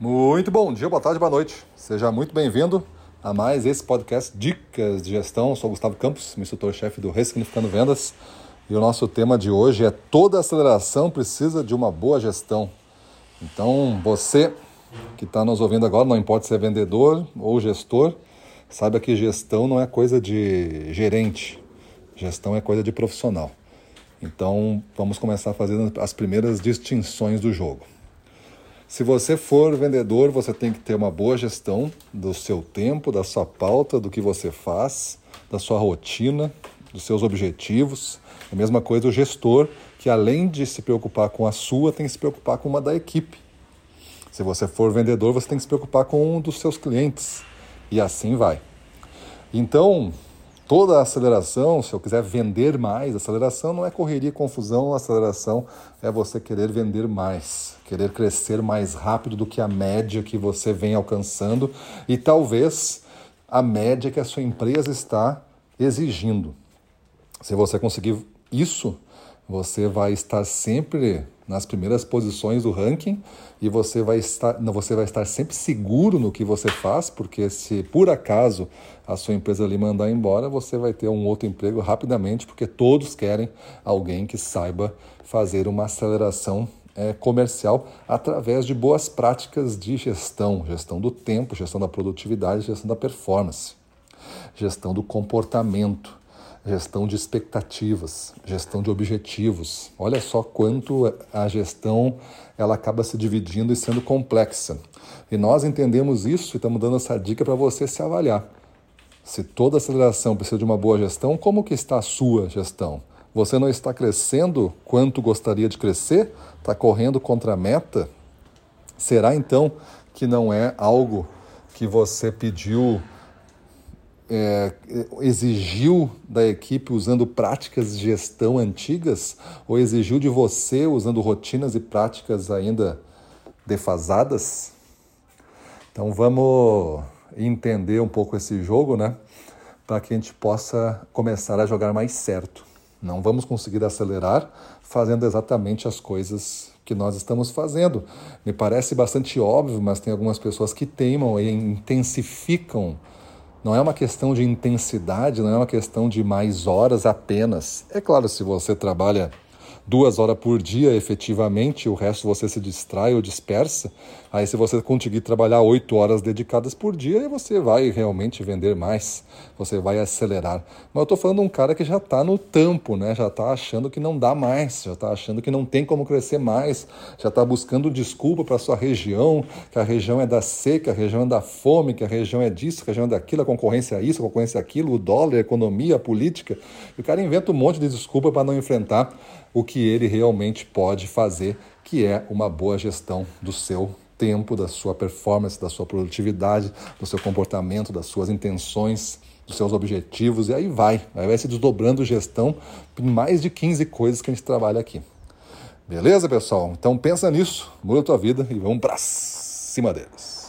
Muito bom dia, boa tarde, boa noite. Seja muito bem-vindo a mais esse podcast Dicas de Gestão. Eu sou Gustavo Campos, instrutor-chefe do Ressignificando Vendas. E o nosso tema de hoje é toda aceleração precisa de uma boa gestão. Então, você que está nos ouvindo agora, não importa se é vendedor ou gestor, saiba que gestão não é coisa de gerente, gestão é coisa de profissional. Então, vamos começar fazendo as primeiras distinções do jogo. Se você for vendedor, você tem que ter uma boa gestão do seu tempo, da sua pauta, do que você faz, da sua rotina, dos seus objetivos. A mesma coisa o gestor, que além de se preocupar com a sua, tem que se preocupar com uma da equipe. Se você for vendedor, você tem que se preocupar com um dos seus clientes. E assim vai. Então, toda a aceleração, se eu quiser vender mais, aceleração não é correria e confusão, aceleração é você querer vender mais, querer crescer mais rápido do que a média que você vem alcançando e talvez a média que a sua empresa está exigindo. Se você conseguir isso, você vai estar sempre nas primeiras posições do ranking e você vai estar, você vai estar sempre seguro no que você faz, porque se por acaso a sua empresa lhe mandar embora, você vai ter um outro emprego rapidamente, porque todos querem alguém que saiba fazer uma aceleração é, comercial através de boas práticas de gestão, gestão do tempo, gestão da produtividade, gestão da performance, gestão do comportamento gestão de expectativas, gestão de objetivos. Olha só quanto a gestão ela acaba se dividindo e sendo complexa. E nós entendemos isso e estamos dando essa dica para você se avaliar. Se toda aceleração precisa de uma boa gestão, como que está a sua gestão? Você não está crescendo quanto gostaria de crescer? Está correndo contra a meta? Será então que não é algo que você pediu é, exigiu da equipe usando práticas de gestão antigas ou exigiu de você usando rotinas e práticas ainda defasadas? Então vamos entender um pouco esse jogo, né? Para que a gente possa começar a jogar mais certo. Não vamos conseguir acelerar fazendo exatamente as coisas que nós estamos fazendo. Me parece bastante óbvio, mas tem algumas pessoas que teimam e intensificam não é uma questão de intensidade, não é uma questão de mais horas apenas. É claro, se você trabalha duas horas por dia efetivamente, o resto você se distrai ou dispersa. Aí, se você conseguir trabalhar oito horas dedicadas por dia, você vai realmente vender mais, você vai acelerar. Mas eu estou falando de um cara que já está no tampo, né? já está achando que não dá mais, já está achando que não tem como crescer mais, já está buscando desculpa para sua região, que a região é da seca, a região é da fome, que a região é disso, que a região é daquilo, a concorrência é isso, a concorrência é aquilo, o dólar, a economia, a política. E o cara inventa um monte de desculpa para não enfrentar o que ele realmente pode fazer, que é uma boa gestão do seu tempo, da sua performance, da sua produtividade, do seu comportamento, das suas intenções, dos seus objetivos, e aí vai. Aí vai se desdobrando gestão em mais de 15 coisas que a gente trabalha aqui. Beleza, pessoal? Então pensa nisso, muda a tua vida e vamos para cima deles.